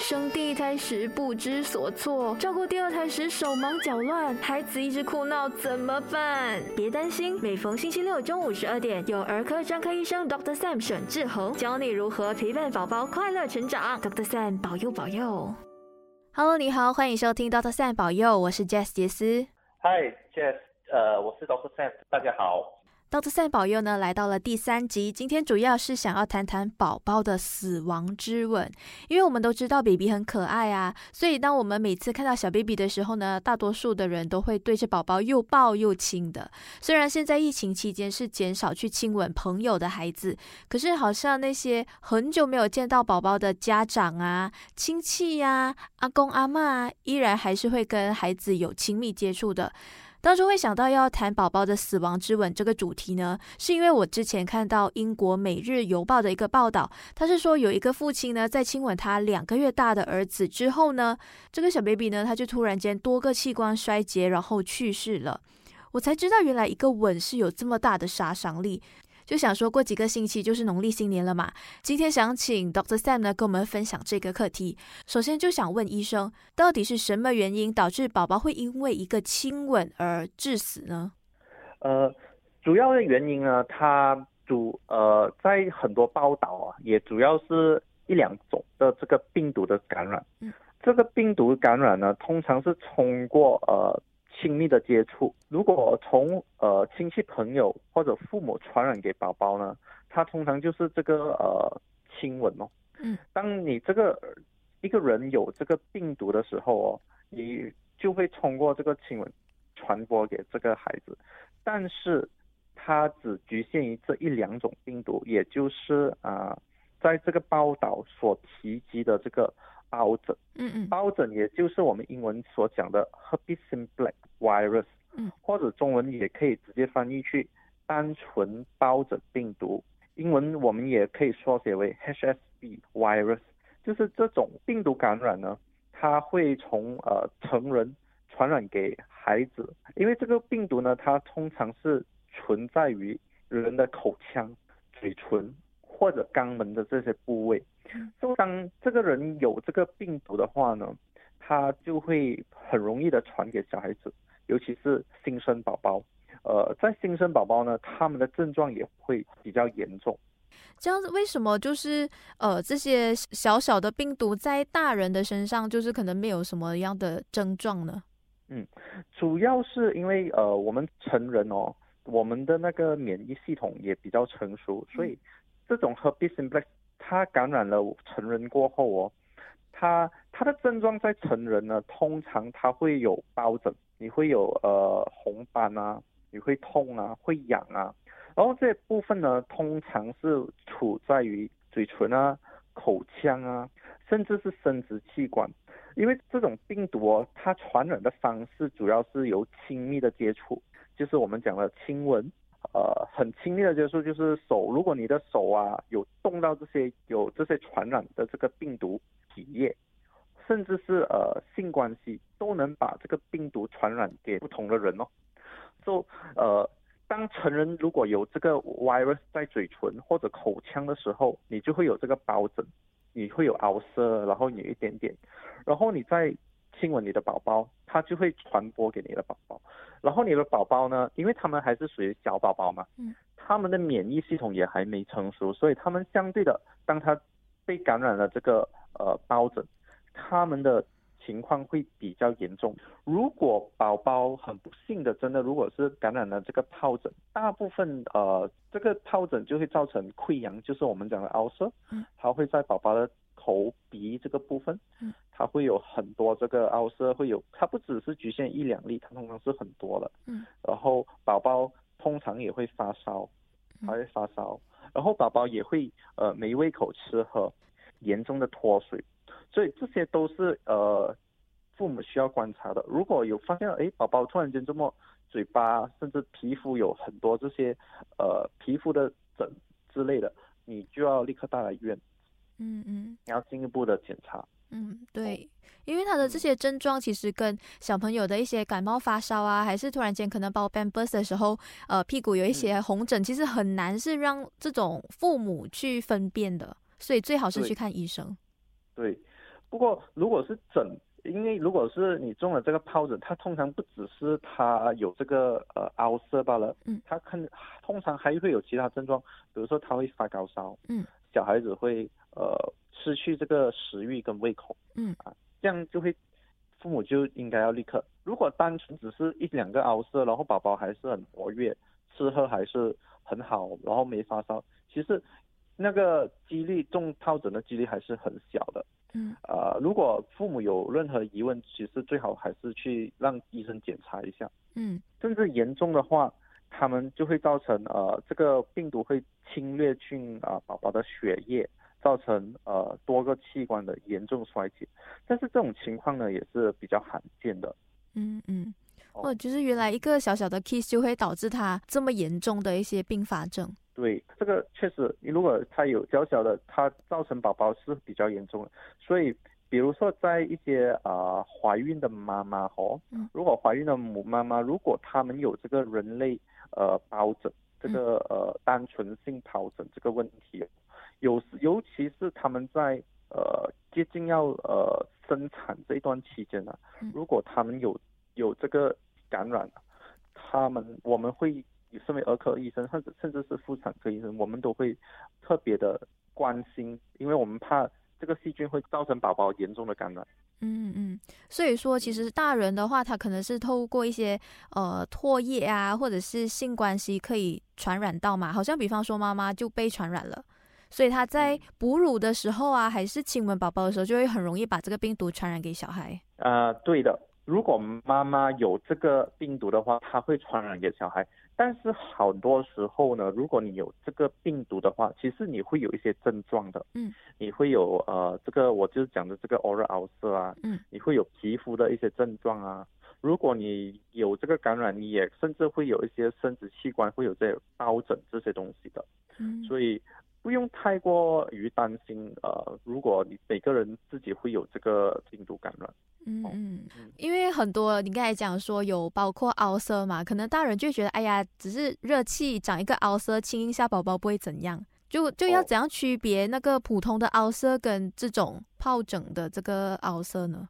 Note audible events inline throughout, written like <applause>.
生第一胎时不知所措，照顾第二胎时手忙脚乱，孩子一直哭闹怎么办？别担心，每逢星期六中午十二点，有儿科专科医生 Dr. Sam 沈志恒教你如何陪伴宝宝快乐成长。Dr. Sam 保佑保佑。Hello，你好，欢迎收听 Dr. Sam 保佑，我是 Jess 杰斯。Hi，Jess，呃，我是 Dr. Sam，大家好。道特赛保佑呢，来到了第三集。今天主要是想要谈谈宝宝的死亡之吻，因为我们都知道 baby 很可爱啊，所以当我们每次看到小 baby 的时候呢，大多数的人都会对着宝宝又抱又亲的。虽然现在疫情期间是减少去亲吻朋友的孩子，可是好像那些很久没有见到宝宝的家长啊、亲戚呀、阿公阿妈，依然还是会跟孩子有亲密接触的。当初会想到要谈宝宝的死亡之吻这个主题呢，是因为我之前看到英国《每日邮报》的一个报道，他是说有一个父亲呢，在亲吻他两个月大的儿子之后呢，这个小 baby 呢，他就突然间多个器官衰竭，然后去世了。我才知道原来一个吻是有这么大的杀伤力。就想说过几个星期就是农历新年了嘛，今天想请 Doctor Sam 呢跟我们分享这个课题。首先就想问医生，到底是什么原因导致宝宝会因为一个亲吻而致死呢？呃，主要的原因呢，它主呃在很多报道啊，也主要是一两种的这个病毒的感染。嗯，这个病毒感染呢，通常是通过呃。亲密的接触，如果从呃亲戚朋友或者父母传染给宝宝呢，他通常就是这个呃亲吻哦。嗯。当你这个一个人有这个病毒的时候哦，你就会通过这个亲吻传播给这个孩子，但是它只局限于这一两种病毒，也就是啊，在这个报道所提及的这个。疱疹，嗯嗯，疱疹也就是我们英文所讲的 herpes simplex virus，嗯，或者中文也可以直接翻译去单纯疱疹病毒，英文我们也可以缩写为 HSV virus，就是这种病毒感染呢，它会从呃成人传染给孩子，因为这个病毒呢，它通常是存在于人的口腔、嘴唇或者肛门的这些部位。就当这个人有这个病毒的话呢，他就会很容易的传给小孩子，尤其是新生宝宝。呃，在新生宝宝呢，他们的症状也会比较严重。这样子，为什么就是呃这些小小的病毒在大人的身上，就是可能没有什么样的症状呢？嗯，主要是因为呃我们成人哦，我们的那个免疫系统也比较成熟，所以这种 herpes simplex。它感染了成人过后哦，它它的症状在成人呢，通常它会有疱疹，你会有呃红斑啊，你会痛啊，会痒啊，然后这部分呢，通常是处在于嘴唇啊、口腔啊，甚至是生殖器官，因为这种病毒哦，它传染的方式主要是由亲密的接触，就是我们讲的亲吻。呃，很亲密的接触就是手，如果你的手啊有动到这些有这些传染的这个病毒体液，甚至是呃性关系，都能把这个病毒传染给不同的人哦。就呃，当成人如果有这个 virus 在嘴唇或者口腔的时候，你就会有这个疱疹，你会有凹色，然后有一点点，然后你再亲吻你的宝宝，它就会传播给你的宝宝。然后你的宝宝呢，因为他们还是属于小宝宝嘛，嗯，他们的免疫系统也还没成熟，所以他们相对的，当他被感染了这个呃疱疹，他们的情况会比较严重。如果宝宝很不幸的，真的如果是感染了这个疱疹，大部分呃这个疱疹就会造成溃疡，就是我们讲的凹色，嗯，它会在宝宝的。头鼻这个部分，嗯，它会有很多这个凹色，会有，它不只是局限一两例，它通常是很多的，嗯，然后宝宝通常也会发烧，还会发烧，然后宝宝也会呃没胃口吃喝，严重的脱水，所以这些都是呃父母需要观察的。如果有发现哎宝宝突然间这么嘴巴甚至皮肤有很多这些呃皮肤的疹之类的，你就要立刻带来医院。嗯嗯，你要进一步的检查。嗯，对，因为他的这些症状其实跟小朋友的一些感冒发烧啊，还是突然间可能包 b a m b u s 的时候，呃，屁股有一些红疹，其实很难是让这种父母去分辨的，所以最好是去看医生。对，不过如果是疹，因为如果是你中了这个疱疹，它通常不只是它有这个呃凹色罢了，嗯，它看通常还会有其他症状，比如说它会发高烧，嗯，小孩子会呃失去这个食欲跟胃口，嗯啊，这样就会父母就应该要立刻。如果单纯只是一两个凹色，然后宝宝还是很活跃，吃喝还是很好，然后没发烧，其实那个几率中疱疹的几率还是很小的。嗯呃，如果父母有任何疑问，其实最好还是去让医生检查一下。嗯甚至严重的话，他们就会造成呃这个病毒会侵略进啊、宝宝的血液，造成呃多个器官的严重衰竭。但是这种情况呢也是比较罕见的。嗯嗯，哦哦，就是原来一个小小的 kiss 就会导致他这么严重的一些并发症。对，这个确实，如果他有小小的，它造成宝宝是比较严重的。所以，比如说在一些啊、怀孕的妈妈哦嗯，如果怀孕的母妈妈，如果他们有这个人类呃疱疹，这个呃单纯性疱疹这个问题，有尤其是他们在呃接近要呃生产这一段期间呢、嗯如果他们有有这个感染，他们我们会身为儿科医生，甚至甚至是妇产科医生，我们都会特别的关心，因为我们怕这个细菌会造成宝宝严重的感染。嗯嗯，所以说其实大人的话，他可能是透过一些呃唾液啊，或者是性关系可以传染到嘛。好像比方说妈妈就被传染了，所以他在哺乳的时候啊，还是亲吻宝宝的时候，就会很容易把这个病毒传染给小孩。啊、对的。如果妈妈有这个病毒的话，它会传染给小孩。但是很多时候呢，如果你有这个病毒的话，其实你会有一些症状的。嗯，你会有呃这个我就是讲的这个 oral ulcer 啊，嗯，你会有皮肤的一些症状啊。如果你有这个感染，你也甚至会有一些生殖器官会有这疱疹这些东西的。嗯所以不用太过于担心。呃，如果你每个人自己会有这个病毒感染，哦嗯嗯嗯，因为很多你刚才讲说有包括凹色嘛，可能大人就觉得哎呀，只是热气长一个凹色，亲一下宝宝不会怎样。就就要哦怎样区别那个普通的凹色跟这种疱疹的这个凹色呢？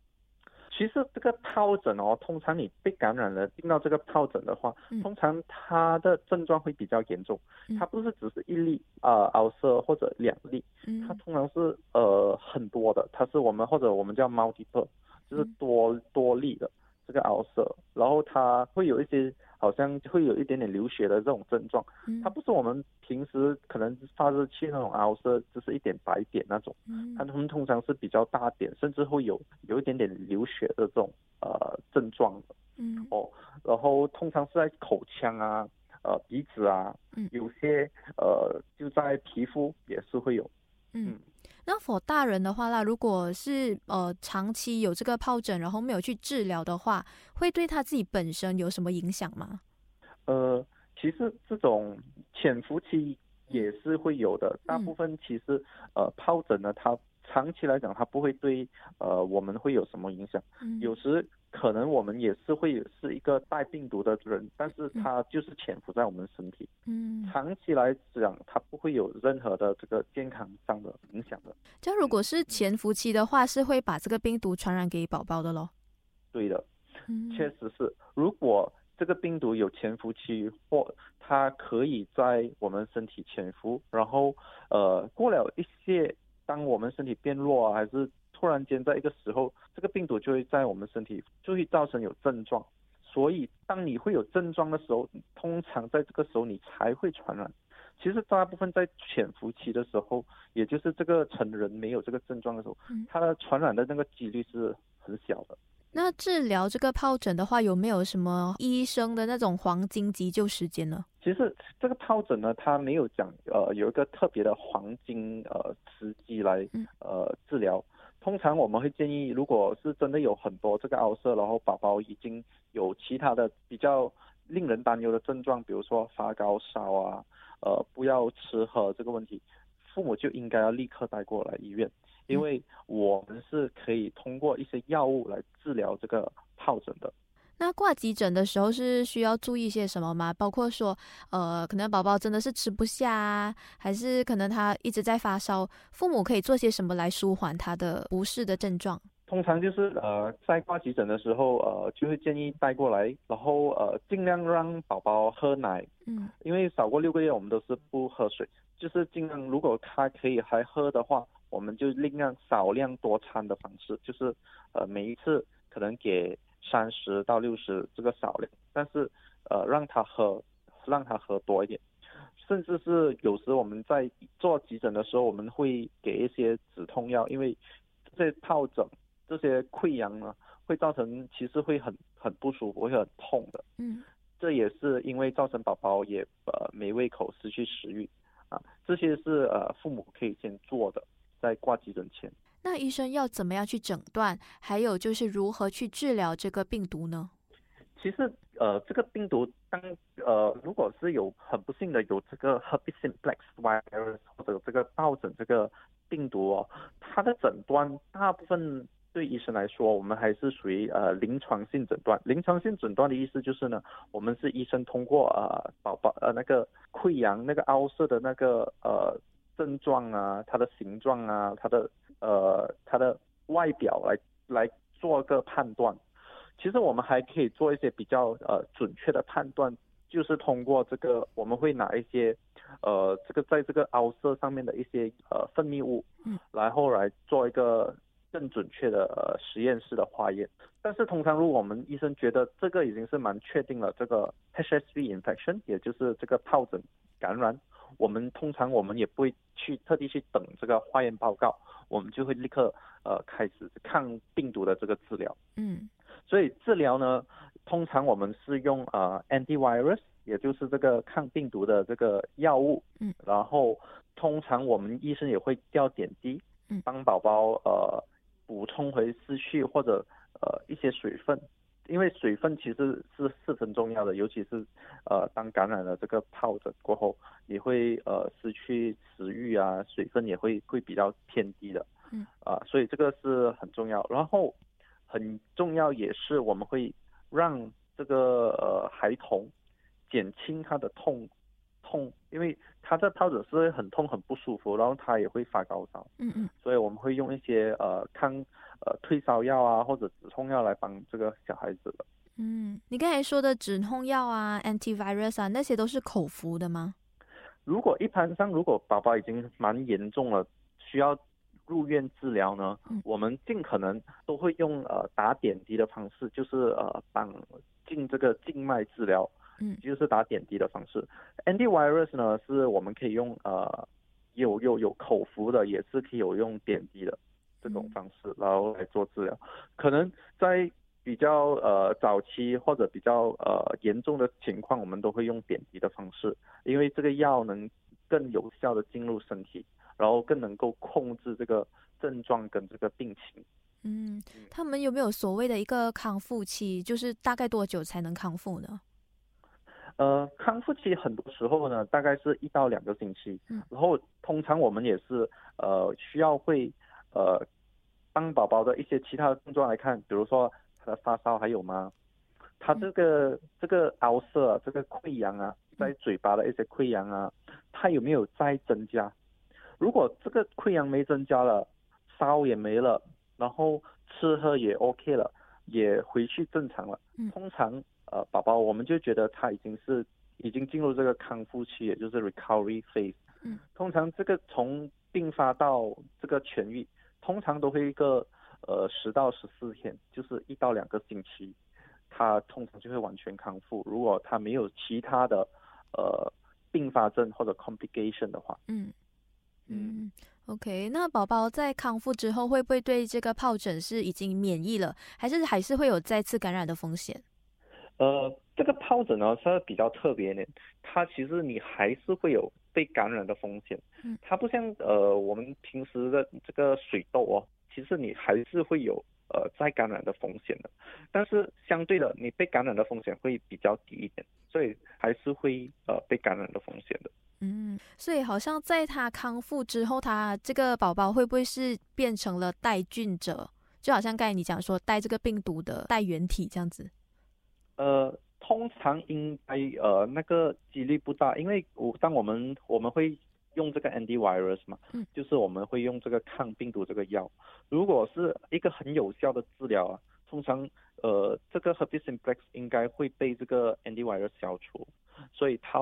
其实这个疱疹哦，通常你被感染了，病到这个疱疹的话，嗯。通常它的症状会比较严重。嗯。它不是只是一例啊、呃凹色或者两粒，嗯。它通常是呃很多的，它是我们或者我们叫 multiple，就是嗯。多多例的这个凹色，然后它会有一些好像会有一点点流血的这种症状，嗯。它不是我们平时可能发热器那种凹色，就是一点白点那种，嗯。它们通常是比较大点，甚至会有有一点点流血的这种呃症状。的嗯。哦，然后通常是在口腔啊。呃，鼻子啊，嗯。有些呃就在皮肤也是会有，嗯。嗯。那否大人的话啦，如果是呃长期有这个疱疹，然后没有去治疗的话，会对他自己本身有什么影响吗？呃，其实这种潜伏期也是会有的，大部分其实呃疱疹呢，它长期来讲它不会对呃我们会有什么影响，嗯。有时可能我们也是会是一个带病毒的人，但是嗯。它就是潜伏在我们身体，嗯，长期来讲它不会有任何的这个健康上的影响的，就如果是潜伏期的话，是会把这个病毒传染给宝宝的咯。对的。嗯。确实是，如果这个病毒有潜伏期，或它可以在我们身体潜伏，然后呃过了一些，当我们身体变弱啊，还是突然间在一个时候，这个病毒就会在我们身体就会造成有症状。所以当你会有症状的时候，通常在这个时候你才会传染。其实大部分在潜伏期的时候，也就是这个成人没有这个症状的时候嗯，它的传染的那个几率是很小的。那治疗这个疱疹的话，有没有什么医生的那种黄金急救时间呢？其实这个疱疹呢，它没有讲呃有一个特别的黄金呃时机来嗯呃治疗。通常我们会建议，如果是真的有很多这个凹色，然后宝宝已经有其他的比较令人担忧的症状，比如说发高烧啊，呃不要吃喝这个问题，父母就应该要立刻带过来医院，因为我们是可以通过一些药物来治疗这个疱疹的。那挂急诊的时候是需要注意些什么吗？包括说，呃，可能宝宝真的是吃不下啊，还是可能他一直在发烧，父母可以做些什么来舒缓他的不适的症状？通常就是呃，在挂急诊的时候，呃，就会建议带过来，然后呃，尽量让宝宝喝奶，嗯，因为少过六个月，我们都是不喝水，就是尽量如果他可以还喝的话，我们就尽量少量多餐的方式，就是呃，每一次可能给三十到六十这个少量，但是呃，让他喝，让他喝多一点，甚至是有时我们在做急诊的时候，我们会给一些止痛药，因为这些疱疹。这些溃疡呢，会造成其实会很很不舒服，会很痛的。嗯，这也是因为造成宝宝也呃没胃口，失去食欲啊。这些是呃父母可以先做的，在挂急诊前。那医生要怎么样去诊断？还有就是如何去治疗这个病毒呢？其实呃这个病毒当呃如果是有很不幸的有这个 herpes simplex virus 或者这个疱疹这个病毒哦，它的诊断大部分。对医生来说，我们还是属于呃临床性诊断。临床性诊断的意思就是呢，我们是医生通过呃宝宝呃那个溃疡那个凹色的那个呃症状啊，它的形状啊，它的呃它的外表来来做个判断。其实我们还可以做一些比较呃准确的判断，就是通过这个我们会拿一些呃这个在这个凹色上面的一些呃分泌物，嗯，然后来做一个。更准确的呃实验室的化验，但是通常如果我们医生觉得这个已经是蛮确定了，这个 HSV infection，也就是这个疱疹感染，我们通常我们也不会去特地去等这个化验报告，我们就会立刻呃开始抗病毒的这个治疗。嗯，所以治疗呢，通常我们是用呃 antivirus，也就是这个抗病毒的这个药物。嗯，然后通常我们医生也会吊点滴，嗯，帮宝宝呃。补充回失去或者呃一些水分，因为水分其实是十分重要的，尤其是呃当感染了这个疱疹过后，你会呃失去食欲啊，水分也会会比较偏低的，嗯啊，所以这个是很重要。然后很重要也是我们会让这个呃孩童减轻他的痛。痛，因为他这疱疹是很痛很不舒服，然后他也会发高烧，嗯嗯，所以我们会用一些呃抗呃退烧药啊或者止痛药来帮这个小孩子的。嗯，你刚才说的止痛药啊，antivirus 啊，那些都是口服的吗？如果一般上如果宝宝已经蛮严重了，需要入院治疗呢，我们尽可能都会用呃打点滴的方式，就是呃帮进这个静脉治疗。嗯，就是打点滴的方式。Antivirus 呢，是我们可以用呃有有有口服的，也是可以有用点滴的这种方式，然后来做治疗。可能在比较呃早期或者比较呃严重的情况，我们都会用点滴的方式，因为这个药能更有效的进入身体，然后更能够控制这个症状跟这个病情。嗯，他们有没有所谓的一个康复期？就是大概多久才能康复呢？呃，康复期很多时候呢，大概是一到两个星期。嗯，然后通常我们也是呃需要会呃帮宝宝的一些其他的症状来看，比如说他的发烧还有吗？他这个这个凹色、这个溃疡啊，在嘴巴的一些溃疡啊，他有没有再增加？如果这个溃疡没增加了，烧也没了，然后吃喝也 OK 了，也回去正常了，通常。呃，宝宝，我们就觉得他已经是已经进入这个康复期，也就是 recovery phase。嗯，通常这个从病发到这个痊愈，通常都会一个呃十到十四天，就是一到两个星期，他通常就会完全康复。如果他没有其他的呃并发症或者 complication 的话，嗯嗯，OK，那宝宝在康复之后会不会对这个疱疹是已经免疫了，还是还是会有再次感染的风险？呃，这个疱疹呢，它比较特别一点，它其实你还是会有被感染的风险。嗯，它不像呃我们平时的这个水痘哦，其实你还是会有呃再感染的风险的。但是相对的，你被感染的风险会比较低一点，所以还是会呃被感染的风险的。嗯，所以好像在他康复之后，他这个宝宝会不会是变成了带菌者？就好像刚才你讲说带这个病毒的带原体这样子。呃，通常应该呃那个几率不大，因为我当我们我们会用这个 antivirus 嘛，嗯，就是我们会用这个抗病毒这个药。如果是一个很有效的治疗啊，通常呃这个 herpes simplex 应该会被这个 antivirus 消除，所以它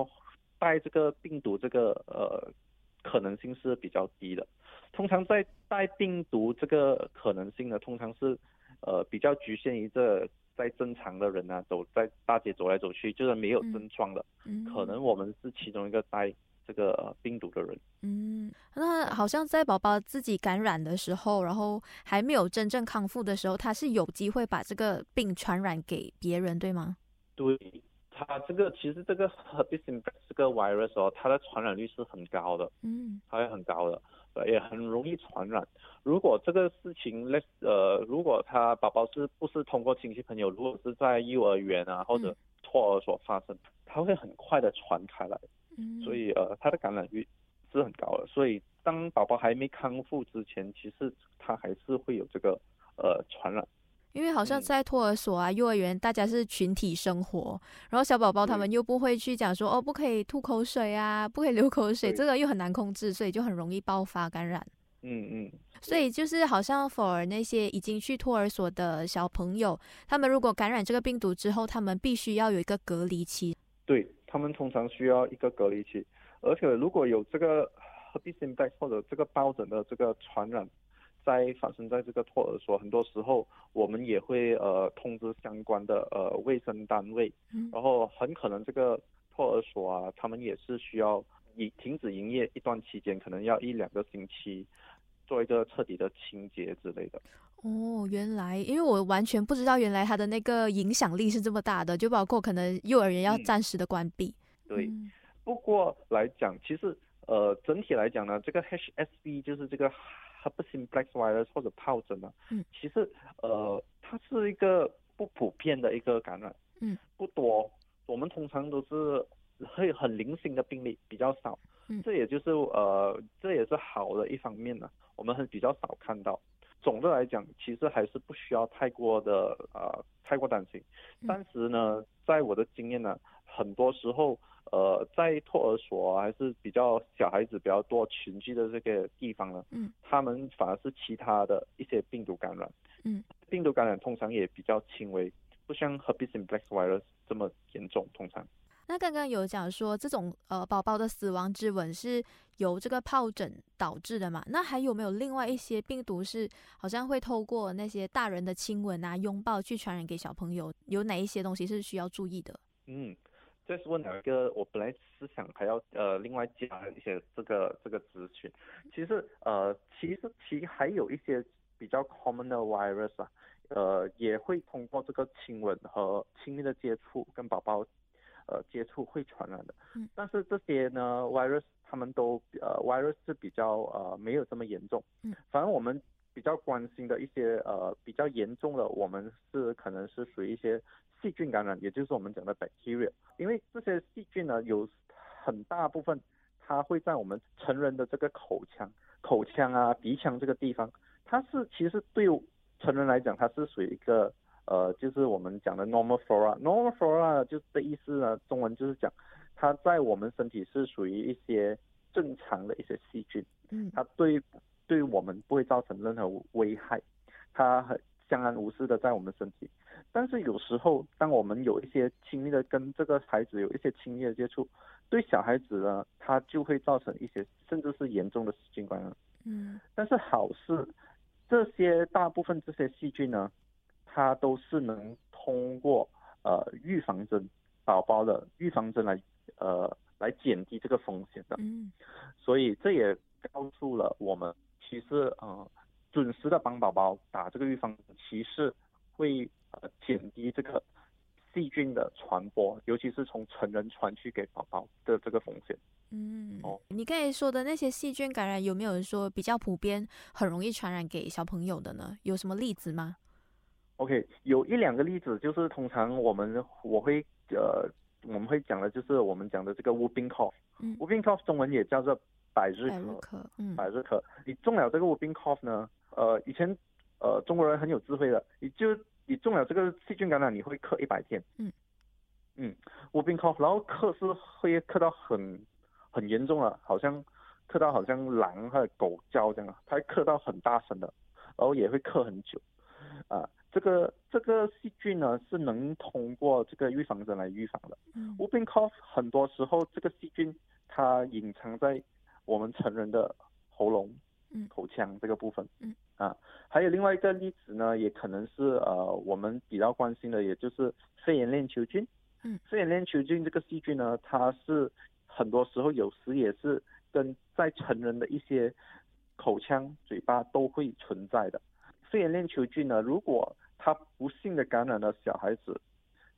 带这个病毒这个呃可能性是比较低的。通常在带病毒这个可能性呢，通常是呃比较局限于这在正常的人啊，走在大街走来走去，就是没有症状的，嗯，可能我们是其中一个带这个病毒的人。嗯，那好像在宝宝自己感染的时候，然后还没有真正康复的时候，他是有机会把这个病传染给别人，对吗？对，他这个其实这个 herpes 这个 virus 哦，它的传染率是很高的，嗯。它会很高的，呃也很容易传染。如果这个事情类呃，如果他宝宝是不是通过亲戚朋友，如果是在幼儿园啊或者托儿所发生，他会很快的传开来，嗯，所以呃他的感染率是很高的。所以当宝宝还没康复之前，其实他还是会有这个呃传染。因为好像嗯在托儿所啊、幼儿园，大家是群体生活，然后小宝宝他们又不会去讲说哦，不可以吐口水啊，不可以流口水，这个又很难控制，所以就很容易爆发感染。嗯嗯，所以就是好像 for 那些已经去托儿所的小朋友，他们如果感染这个病毒之后，他们必须要有一个隔离期。对他们通常需要一个隔离期，而且如果有这个 herpes simplex 或者这个疱疹的这个传染，在发生在这个托儿所，很多时候我们也会呃通知相关的呃卫生单位，嗯。然后很可能这个托儿所啊，他们也是需要以停止营业一段期间，可能要一两个星期，做一个彻底的清洁之类的。哦，原来因为我完全不知道，原来它的那个影响力是这么大的，就包括可能幼儿园要嗯。暂时的关闭。对，嗯。不过来讲，其实呃整体来讲呢，这个 H S B 就是这个 herpes simplex virus 或者疱疹呢，嗯，其实呃它是一个不普遍的一个感染，嗯，不多，我们通常都是会很零星的病例比较少，嗯这也就是呃这也是好的一方面呢，我们很比较少看到。总的来讲，其实还是不需要太过的呃太过担心。嗯但是呢，在我的经验呢，很多时候呃在托儿所啊还是比较小孩子比较多群居的这个地方呢，嗯，他们反而是其他的一些病毒感染，嗯，病毒感染通常也比较轻微，不像 herpes simplex virus 这么严重，通常。那刚刚有讲说这种呃宝宝的死亡之吻是由这个疱疹导致的嘛？那还有没有另外一些病毒是好像会透过那些大人的亲吻啊、拥抱去传染给小朋友？有哪一些东西是需要注意的？嗯，这是问了一个我本来是想还要呃另外加一些这个这个咨询。其实呃其实其还有一些比较 common 的 virus 啊，呃也会通过这个亲吻和亲密的接触跟宝宝呃接触会传染的。嗯但是这些呢 virus 他们都呃 virus 是比较呃没有这么严重。嗯。反正我们比较关心的一些呃比较严重的，我们是可能是属于一些细菌感染，也就是我们讲的 bacteria。因为这些细菌呢，有很大部分它会在我们成人的这个口腔、口腔啊、鼻腔这个地方，它是其实对成人来讲，它是属于一个呃，就是我们讲的 normal flora。normal flora 就是的意思呢，中文就是讲它在我们身体是属于一些正常的一些细菌。嗯它对对我们不会造成任何危害，它很相安无事的在我们身体。但是有时候，当我们有一些亲密的跟这个孩子有一些亲密的接触，对小孩子呢，他就会造成一些甚至是严重的细菌感染。嗯但是好事，这些大部分这些细菌呢，它都是能通过呃预防针宝宝的预防针来呃来减低这个风险的。嗯所以这也告诉了我们，其实呃准时的帮宝宝打这个预防针，其实会呃减低这个细菌的传播，尤其是从成人传去给宝宝的这个风险。嗯哦，你刚才说的那些细菌感染，有没有说比较普遍、很容易传染给小朋友的呢？有什么例子吗？OK，有一两个例子，就是通常我们我会呃我们会讲的，就是我们讲的这个 whooping cough。嗯 whooping cough 中文也叫做百日咳。嗯百日咳，你中了这个 whooping cough 呢，呃，以前呃中国人很有智慧的，你就你中了这个细菌感染，你会咳一百天，嗯，嗯，whooping cough，然后咳是会咳到很很严重了，好像咳到好像狼或者狗叫这样，它会咳到很大声的，然后也会咳很久，啊，这个这个细菌呢是能通过这个预防针来预防的。嗯 whooping cough 很多时候这个细菌它隐藏在我们成人的喉咙、嗯口腔这个部分。嗯。啊，还有另外一个例子呢，也可能是呃我们比较关心的，也就是肺炎链球菌。嗯。肺炎链球菌这个细菌呢，它是很多时候有时也是跟在成人的一些口腔、嘴巴都会存在的。肺炎链球菌呢，如果它不幸的感染了小孩子，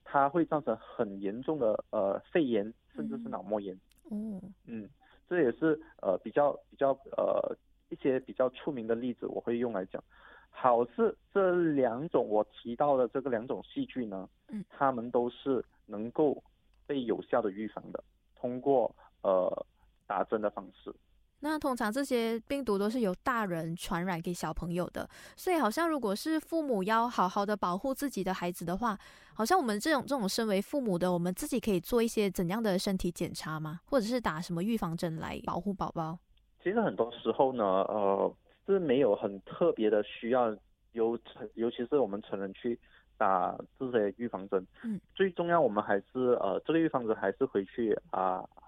它会造成很严重的呃肺炎，甚至是脑膜炎。哦，嗯，这也是呃比较比较呃一些比较出名的例子，我会用来讲。好是这两种我提到的这个两种细菌呢，嗯，它们都是能够被有效的预防的，通过呃打针的方式。那通常这些病毒都是由大人传染给小朋友的，所以好像如果是父母要好好的保护自己的孩子的话，好像我们这种这种身为父母的，我们自己可以做一些怎样的身体检查吗？或者是打什么预防针来保护宝宝？其实很多时候呢，呃，是没有很特别的需要由成，尤其是我们成人去打这些预防针。嗯，最重要我们还是呃，这个预防针还是回去啊呃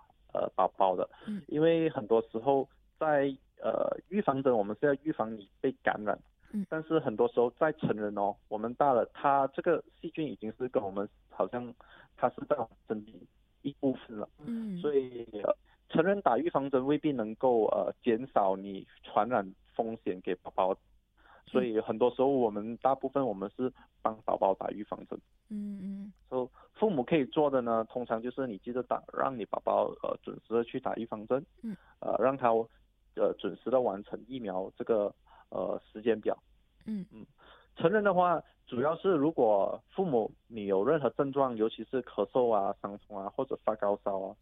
宝宝的。嗯，因为很多时候在呃预防针，我们是要预防你被感染。嗯，但是很多时候在成人哦，我们大了，它这个细菌已经是跟我们好像它是在我们身体一部分了。嗯，所以、呃成人打预防针未必能够呃减少你传染风险给宝宝，所以很多时候我们大部分我们是帮宝宝打预防针。嗯嗯所以父母可以做的呢，通常就是你记得打，让你宝宝呃准时的去打预防针，嗯，呃让他呃准时的完成疫苗这个呃时间表。嗯嗯成人的话，主要是如果父母你有任何症状，尤其是咳嗽啊、伤风啊或者发高烧啊，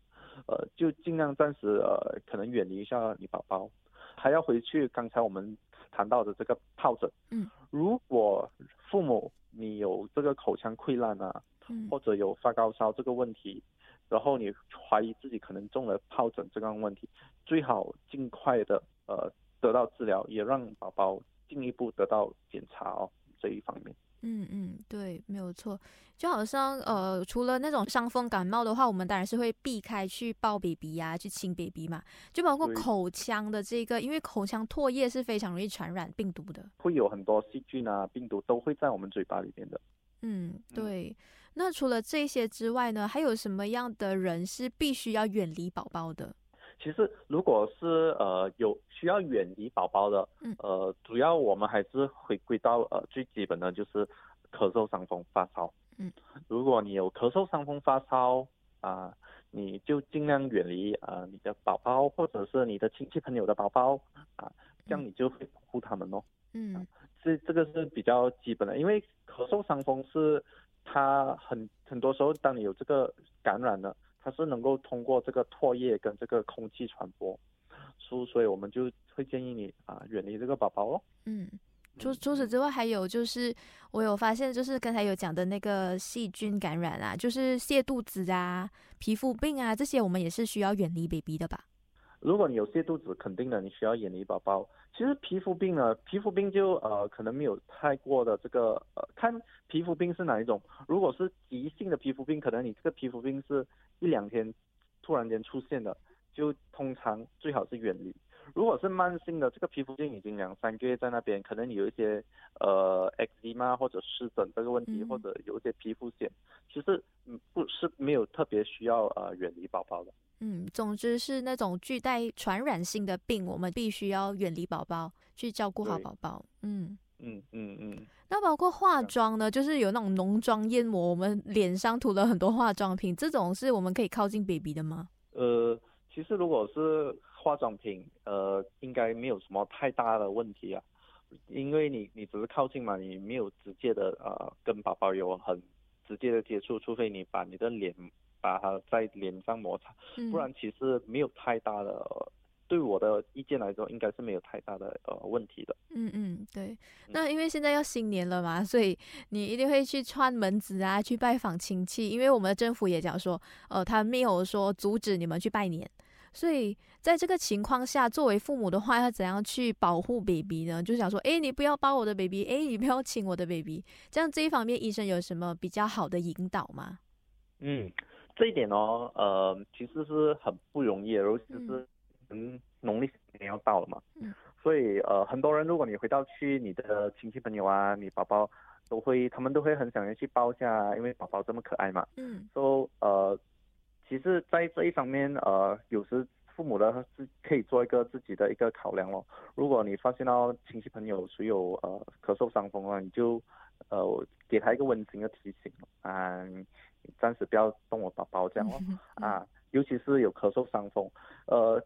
呃，就尽量暂时呃可能远离一下你宝宝，还要回去刚才我们谈到的这个疱疹。嗯，如果父母你有这个口腔溃烂啊，嗯或者有发高烧这个问题，然后你怀疑自己可能中了疱疹这个问题，最好尽快的呃得到治疗，也让宝宝进一步得到检查哦这一方面。嗯嗯，对，没有错。就好像呃，除了那种伤风感冒的话，我们当然是会避开去抱 baby 呀、去亲 baby 嘛。就包括口腔的这个，因为口腔唾液是非常容易传染病毒的。会有很多细菌啊、病毒都会在我们嘴巴里面的。嗯，对。那除了这些之外呢，还有什么样的人是必须要远离宝宝的？其实，如果是呃有需要远离宝宝的，嗯呃，主要我们还是回归到呃最基本的就是咳嗽、伤风、发烧。嗯，如果你有咳嗽、伤风、发烧啊、你就尽量远离啊、你的宝宝或者是你的亲戚朋友的宝宝啊，这样你就会保护他们哦。嗯这这个是比较基本的，因为咳嗽伤风是它很很多时候，当你有这个感染了，它是能够通过这个唾液跟这个空气传播，所所以我们就会建议你啊远离这个宝宝哦。嗯。除除此之外，还有就是我有发现，就是刚才有讲的那个细菌感染啊，就是泻肚子啊、皮肤病啊这些，我们也是需要远离 baby 的吧？如果你有泻肚子，肯定的你需要远离宝宝。其实皮肤病呢，皮肤病就呃可能没有太过的这个呃看皮肤病是哪一种。如果是急性的皮肤病，可能你这个皮肤病是一两天突然间出现的，就通常最好是远离。如果是慢性的，这个皮肤病已经两三个月在那边，可能你有一些呃 eczema 或者湿疹这个问题，或者有一些皮肤癣，其实嗯不是没有特别需要呃远离宝宝的。嗯，总之是那种具带传染性的病，我们必须要远离宝宝，去照顾好对宝宝。嗯，嗯嗯嗯。那包括化妆呢，就是有那种浓妆艳抹，我们脸上涂了很多化妆品，这种是我们可以靠近 baby 的吗？呃，其实如果是化妆品，呃，应该没有什么太大的问题啊，因为你你只是靠近嘛，你没有直接的呃跟宝宝有很直接的接触，除非你把你的脸把它在脸上摩擦，嗯，不然其实没有太大的、呃对我的意见来说，应该是没有太大的呃问题的。嗯嗯，对。那因为现在要新年了嘛，所以你一定会去串门子啊，去拜访亲戚。因为我们的政府也讲说，呃，他没有说阻止你们去拜年。所以在这个情况下，作为父母的话，要怎样去保护 baby 呢？就想说，哎，你不要抱我的 baby，哎，你不要亲我的 baby。这样这一方面，医生有什么比较好的引导吗？嗯，这一点哦，呃，其实是很不容易的，尤其是嗯，农历年要到了嘛，嗯，所以呃，很多人如果你回到去你的亲戚朋友啊，你宝宝都会，他们都会很想要去抱一下，因为宝宝这么可爱嘛，嗯，说呃。其实，在这一方面，呃，有时父母的是可以做一个自己的一个考量咯。如果你发现到亲戚朋友谁有呃咳嗽伤风啊，你就呃我给他一个温馨的提醒啊，暂时不要动我宝宝这样哦啊，尤其是有咳嗽伤风。呃，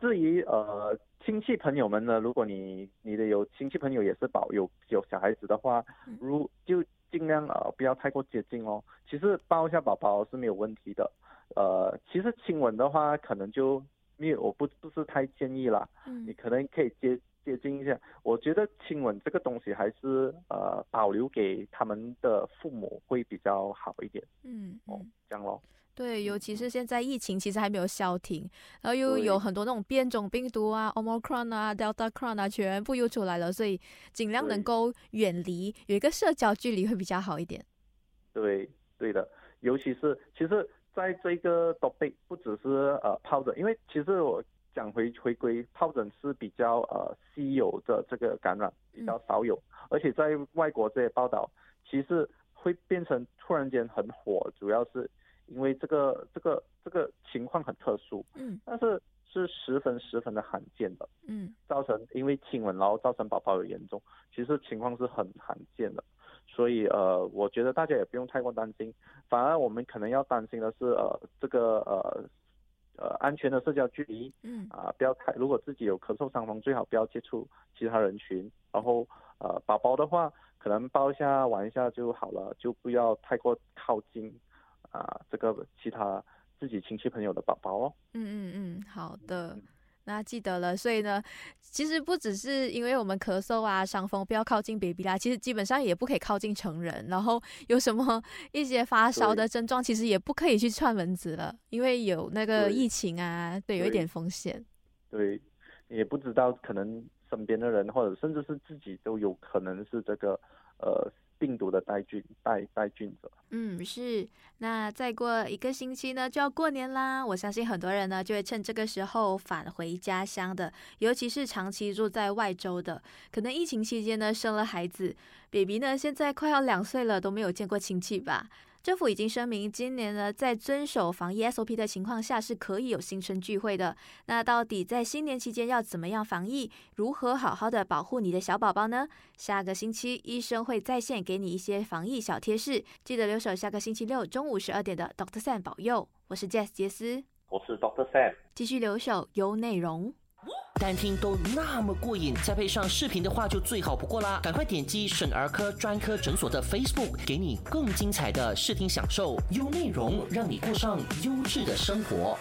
至于呃亲戚朋友们呢，如果你你的有亲戚朋友也是宝有有小孩子的话，如就尽量呃不要太过接近哦。其实抱一下宝宝是没有问题的。呃，其实亲吻的话，可能就没有，我不不是太建议啦。嗯，你可能可以接接近一下。我觉得亲吻这个东西还是呃保留给他们的父母会比较好一点。嗯，哦，这样咯。对，尤其是现在疫情其实还没有消停，然后又有很多那种变种病毒啊，Omicron 啊，Delta Cron 啊，全部又出来了，所以尽量能够远离，有一个社交距离会比较好一点。对，对的，尤其是其实。在这个 topic 不只是呃泡着，因为其实我讲回回归疱疹是比较呃稀有的这个感染，比较少有，而且在外国这些报道，其实会变成突然间很火，主要是因为这个这个这个情况很特殊，嗯，但是是十分十分的罕见的，嗯，造成因为亲吻然后造成宝宝有严重，其实情况是很罕见的。所以呃，我觉得大家也不用太过担心，反而我们可能要担心的是呃这个呃呃安全的社交距离，嗯啊不要太，如果自己有咳嗽伤风，最好不要接触其他人群，然后呃宝宝的话可能抱一下玩一下就好了，就不要太过靠近啊这个其他自己亲戚朋友的宝宝哦。嗯嗯嗯，好的。那记得了，所以呢，其实不只是因为我们咳嗽啊、伤风，不要靠近 baby 啦，其实基本上也不可以靠近成人。然后有什么 <laughs> 一些发烧的症状，其实也不可以去串蚊子了，因为有那个疫情啊，对，有一点风险。对，也不知道可能身边的人或者甚至是自己都有可能是这个呃。病毒的带菌带带菌者，嗯，是。那再过一个星期呢，就要过年啦。我相信很多人呢，就会趁这个时候返回家乡的，尤其是长期住在外州的，可能疫情期间呢生了孩子，baby 呢现在快要两岁了，都没有见过亲戚吧。政府已经声明，今年呢，在遵守防疫 SOP 的情况下，是可以有新春聚会的。那到底在新年期间要怎么样防疫？如何好好的保护你的小宝宝呢？下个星期医生会在线给你一些防疫小贴士，记得留守下个星期六中午十二点的 Doctor Sam 保佑。我是 Jess 杰斯，我是 Doctor Sam，继续留守有内容。单听都那么过瘾，再配上视频的话就最好不过啦！赶快点击省儿科专科诊所的 Facebook，给你更精彩的视听享受，有内容让你过上优质的生活。